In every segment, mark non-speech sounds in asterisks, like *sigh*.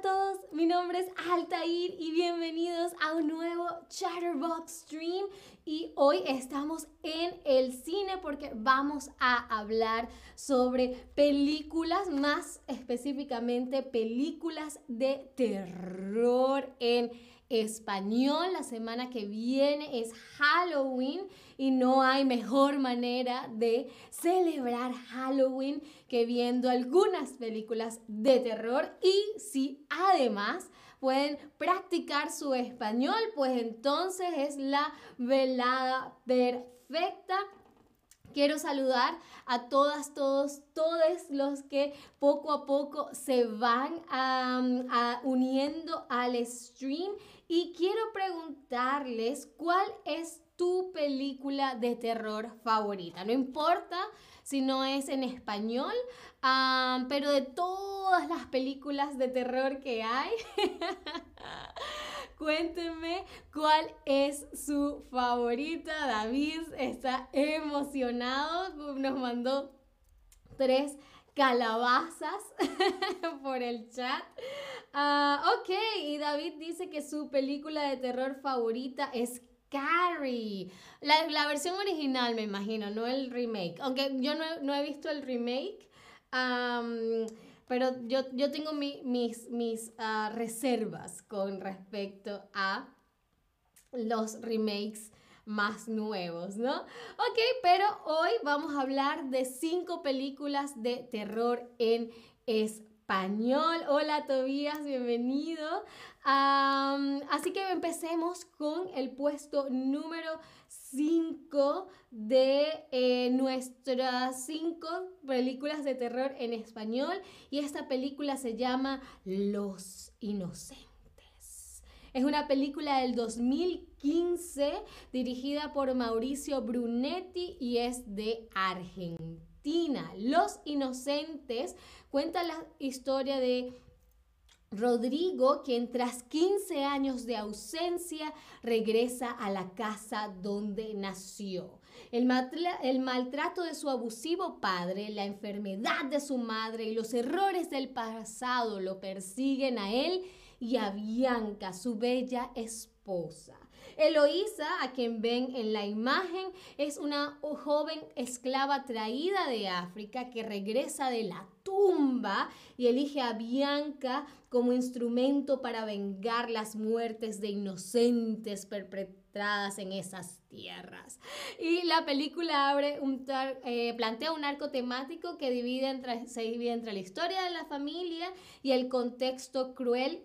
Hola a todos, mi nombre es Altair y bienvenidos a un nuevo Chatterbox Stream. Y hoy estamos en el cine porque vamos a hablar sobre películas, más específicamente películas de terror en español. La semana que viene es Halloween y no hay mejor manera de celebrar Halloween que viendo algunas películas de terror y si además pueden practicar su español, pues entonces es la velada perfecta. Quiero saludar a todas, todos, todos los que poco a poco se van uniendo al stream y quiero preguntarles cuál es tu película de terror favorita. No importa si no es en español, pero de todas las películas de terror que hay, *laughs* cuéntenme cuál es su favorita. David está emocionado, nos mandó tres calabazas *laughs* por el chat. Ah, ok, y David dice que su película de terror favorita es Carrie. La, versión original, me imagino, no el remake. Aunque yo no, he visto el remake. pero yo, yo tengo mis, mis ah, reservas con respecto a los remakes más nuevos, ¿no? Ok, pero hoy vamos a hablar de cinco películas de terror en español. Hola Tobías, bienvenido. así que empecemos con el puesto número 5 de eh, nuestras cinco películas de terror en español y esta película se llama Los Inocentes. Es una película del 2015 dirigida por Mauricio Brunetti y es de Argentina. Los Inocentes cuenta la historia de Rodrigo, quien tras 15 años de ausencia regresa a la casa donde nació. El, el, maltrato de su abusivo padre, la enfermedad de su madre y los errores del pasado lo persiguen a él y a Bianca, su bella esposa. Eloísa, a quien ven en la imagen, es una joven esclava traída de África que regresa de la tumba y elige a Bianca como instrumento para vengar las muertes de inocentes perpetradas en esas tierras. Y la película abre un eh, plantea un arco temático que divide entre, se divide entre la historia de la familia y el contexto cruel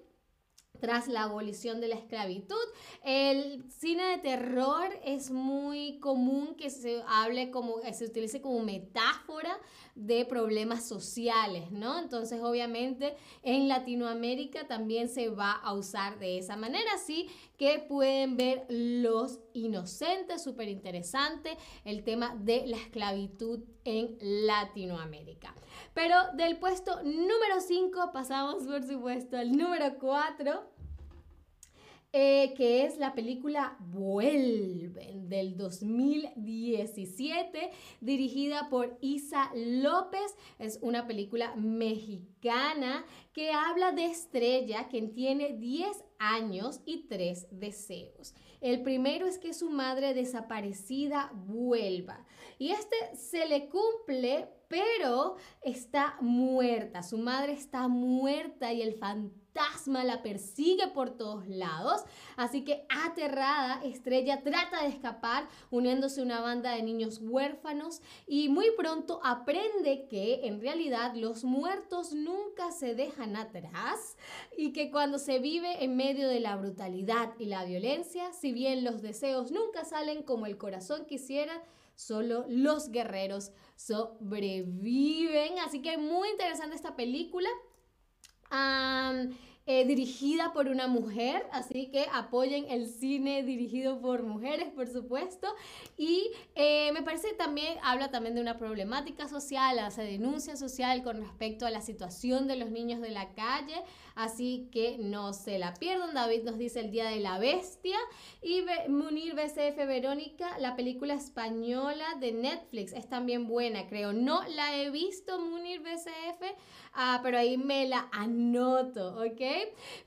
tras la abolición de la esclavitud. El cine de terror es muy común que se hable como, se utilice como metáfora de problemas sociales, ¿no? Entonces, obviamente, en Latinoamérica también se va a usar de esa manera, así que pueden ver Los Inocentes, súper interesante, el tema de la esclavitud en Latinoamérica. Pero del puesto número 5 pasamos, por supuesto, al número 4 eh, que es la película Vuelven del 2017, dirigida por Isa López. Es una película mexicana que habla de Estrella, quien tiene 10 años y 3 deseos. El primero es que su madre desaparecida vuelva. Y este se le cumple, pero está muerta. Su madre está muerta y el fantasma fantasma la persigue por todos lados. Así que aterrada, Estrella trata de escapar uniéndose a una banda de niños huérfanos y muy pronto aprende que en realidad los muertos nunca se dejan atrás y que cuando se vive en medio de la brutalidad y la violencia, si bien los deseos nunca salen como el corazón quisiera, solo los guerreros sobreviven. Así que muy interesante esta película eh, dirigida por una mujer, así que apoyen el cine dirigido por mujeres, por supuesto. Y eh, me parece que también habla también de una problemática social, hace denuncia social con respecto a la situación de los niños de la calle, así que no se la pierdan. David nos dice El Día de la Bestia y Munir BCF Verónica, la película española de Netflix, es también buena, creo. No la he visto, Munir BCF, ah, pero ahí me la anoto, ¿ok?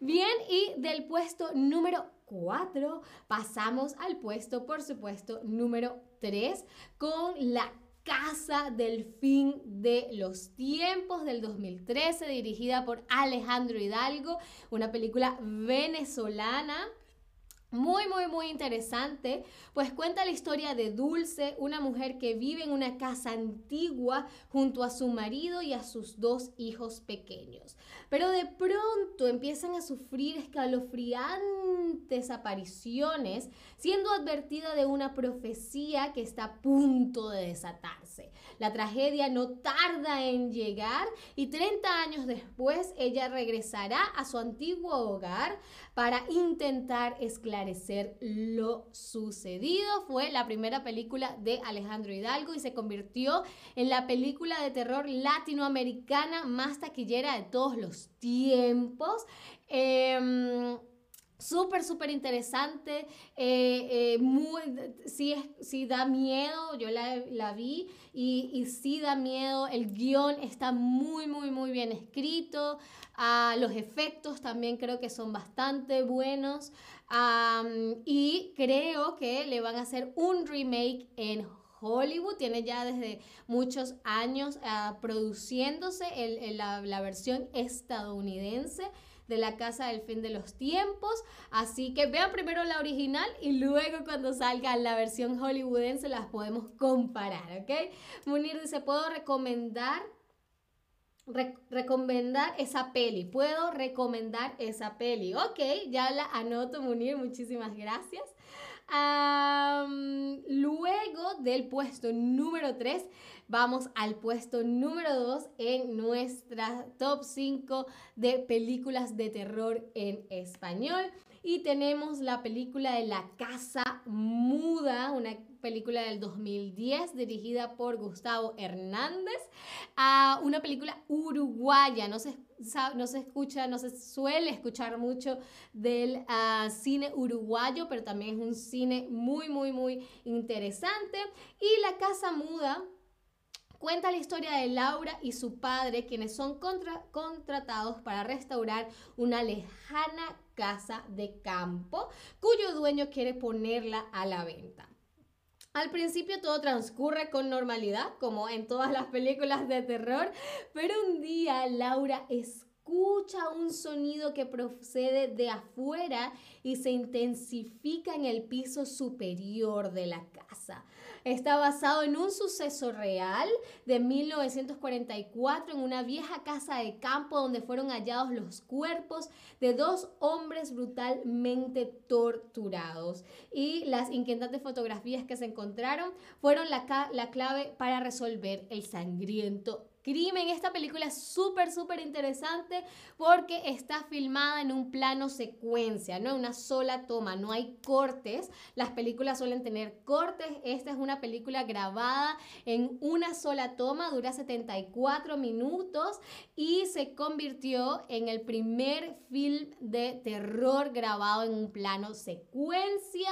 Bien, y del puesto número 4 pasamos al puesto, por supuesto, número 3 con la Casa del Fin de los Tiempos del 2013, dirigida por Alejandro Hidalgo, una película venezolana muy, muy, muy interesante, pues cuenta la historia de Dulce, una mujer que vive en una casa antigua junto a su marido y a sus dos hijos pequeños. Pero de pronto empiezan a sufrir escalofriantes apariciones, siendo advertida de una profecía que está a punto de desatarse. La tragedia no tarda en llegar y 30 años después ella regresará a su antiguo hogar para intentar esclarecer lo sucedido. Fue la primera película de Alejandro Hidalgo y se convirtió en la película de terror latinoamericana más taquillera de todos los tiempos. Em, súper, súper interesante. Eh, eh, muy, sí, sí, da miedo. Yo la, la vi y, y, sí da miedo. El guion está muy, muy, muy bien escrito los efectos también creo que son bastante buenos. y creo que le van a hacer un remake en Hollywood. Tiene ya desde muchos años ah, produciéndose la, la versión estadounidense de la Casa del Fin de los Tiempos. Así que vean primero la original y luego cuando salga la versión hollywoodense las podemos comparar, ¿ok? Munir dice, ¿puedo recomendar recomendar esa peli. Puedo recomendar esa peli. Ok, ya la anoto, Munir. Muchísimas gracias. Luego del puesto número 3, vamos al puesto número 2 en nuestra top 5 de películas de terror en español. Y tenemos la película de La Casa Muda, una película del 2010 dirigida por Gustavo Hernández, a una película uruguaya, no se, no se escucha, no se suele escuchar mucho del ah, cine uruguayo, pero también es un cine muy, muy, muy interesante. Y La Casa Muda cuenta la historia de Laura y su padre, quienes son contratados para restaurar una lejana casa de campo cuyo dueño quiere ponerla a la venta. Al principio todo transcurre con normalidad, como en todas las películas de terror, pero un día Laura escucha un sonido que procede de afuera y se intensifica en el piso superior de la casa. Está basado en un suceso real de 1944 en una vieja casa de campo donde fueron hallados los cuerpos de dos hombres brutalmente torturados. Y las inquietantes fotografías que se encontraron fueron la, la clave para resolver el sangriento crimen. Esta película es súper, súper interesante porque está filmada en un plano secuencia, no una sola toma, no hay cortes. Las películas suelen tener cortes. Esta es una película grabada en una sola toma, dura 74 minutos y se convirtió en el primer film de terror grabado en un plano secuencia.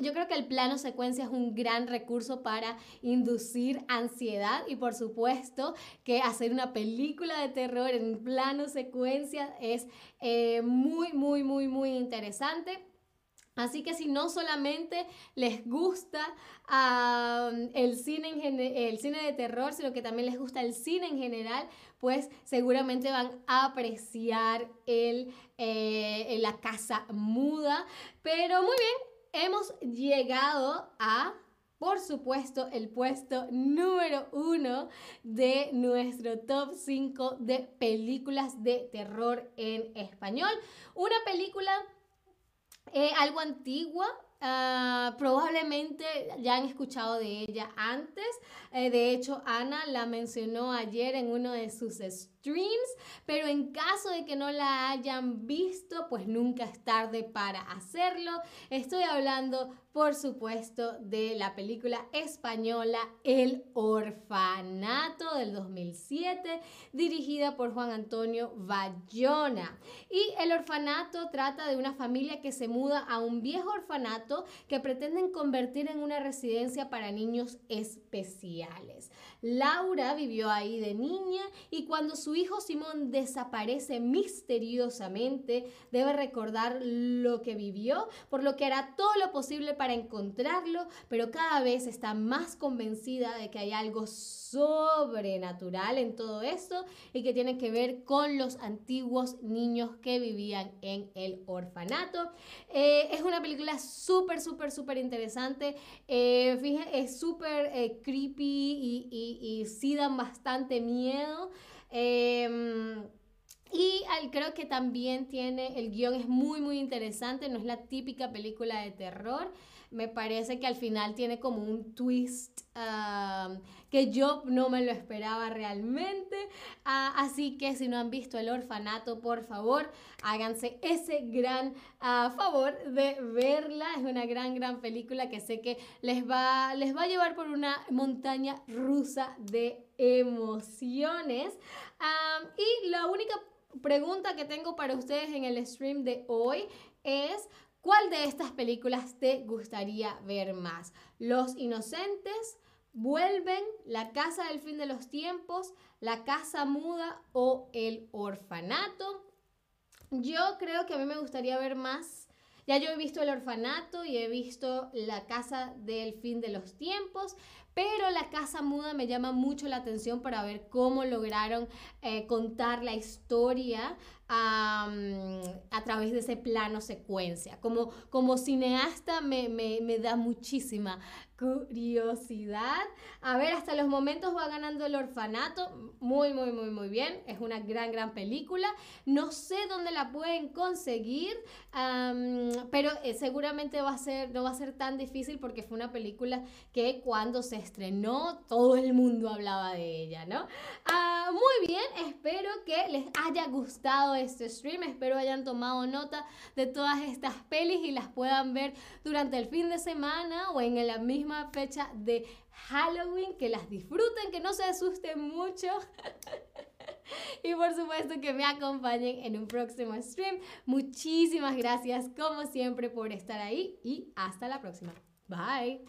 yo creo que el plano secuencia es un gran recurso para inducir ansiedad y por supuesto que hacer una película de terror en plano secuencia es eh, muy, muy, muy, muy interesante. Así que si no solamente les gusta el, cine el cine de terror, sino que también les gusta el cine en general, pues seguramente van a apreciar el, eh, la casa muda. Pero muy bien, hemos llegado a por supuesto, el puesto número uno de nuestro top 5 de películas de terror en español. Una película eh, algo antigua, ah, probablemente ya han escuchado de ella antes. Eh, de hecho, Ana la mencionó ayer en uno de sus pero en caso de que no la hayan visto, pues nunca es tarde para hacerlo. Estoy hablando por supuesto, de la película española El Orfanato del 2007, dirigida por Juan Antonio Bayona. Y El Orfanato trata de una familia que se muda a un viejo orfanato que pretenden convertir en una residencia para niños especiales. Laura vivió ahí de niña y cuando su hijo Simón desaparece misteriosamente, debe recordar lo que vivió, por lo que hará todo lo posible para encontrarlo, pero cada vez está más convencida de que hay algo sobrenatural en todo esto y que tiene que ver con los antiguos niños que vivían en el orfanato. Eh, es una película súper, súper, súper interesante. Eh, fíjense, es súper eh, creepy y, y, y, sí dan bastante miedo. Em, y creo que también tiene, el guion es muy, muy interesante, no es la típica película de terror me parece que al final tiene como un twist que yo no me lo esperaba realmente. Ah, así que si no han visto El Orfanato, por favor, háganse ese gran ah, favor de verla. Es una gran, gran película que sé que les va, les va a llevar por una montaña rusa de emociones. y la única pregunta que tengo para ustedes en el stream de hoy es ¿Cuál de estas películas te gustaría ver más? Los Inocentes, Vuelven, La Casa del Fin de los Tiempos, La Casa Muda o El Orfanato. Yo creo que a mí me gustaría ver más. Ya yo he visto El Orfanato y he visto La Casa del Fin de los Tiempos, pero la casa muda me llama mucho la atención para ver cómo lograron eh, contar la historia a través de ese plano secuencia. Como, como cineasta me, me, me, da muchísima curiosidad. A ver, hasta los momentos va ganando el orfanato. Muy, muy, muy, muy bien. Es una gran, gran película. No sé dónde la pueden conseguir, pero eh, seguramente va a ser, no va a ser tan difícil porque fue una película que cuando se estrenó todo el mundo hablaba de ella, ¿no? Ah, muy bien, espero que les haya gustado este stream. Espero hayan tomado nota de todas estas pelis y las puedan ver durante el fin de semana o en la misma fecha de Halloween. Que las disfruten, que no se asusten mucho. *laughs* y por supuesto que me acompañen en un próximo stream. Muchísimas gracias como siempre por estar ahí y hasta la próxima. Bye.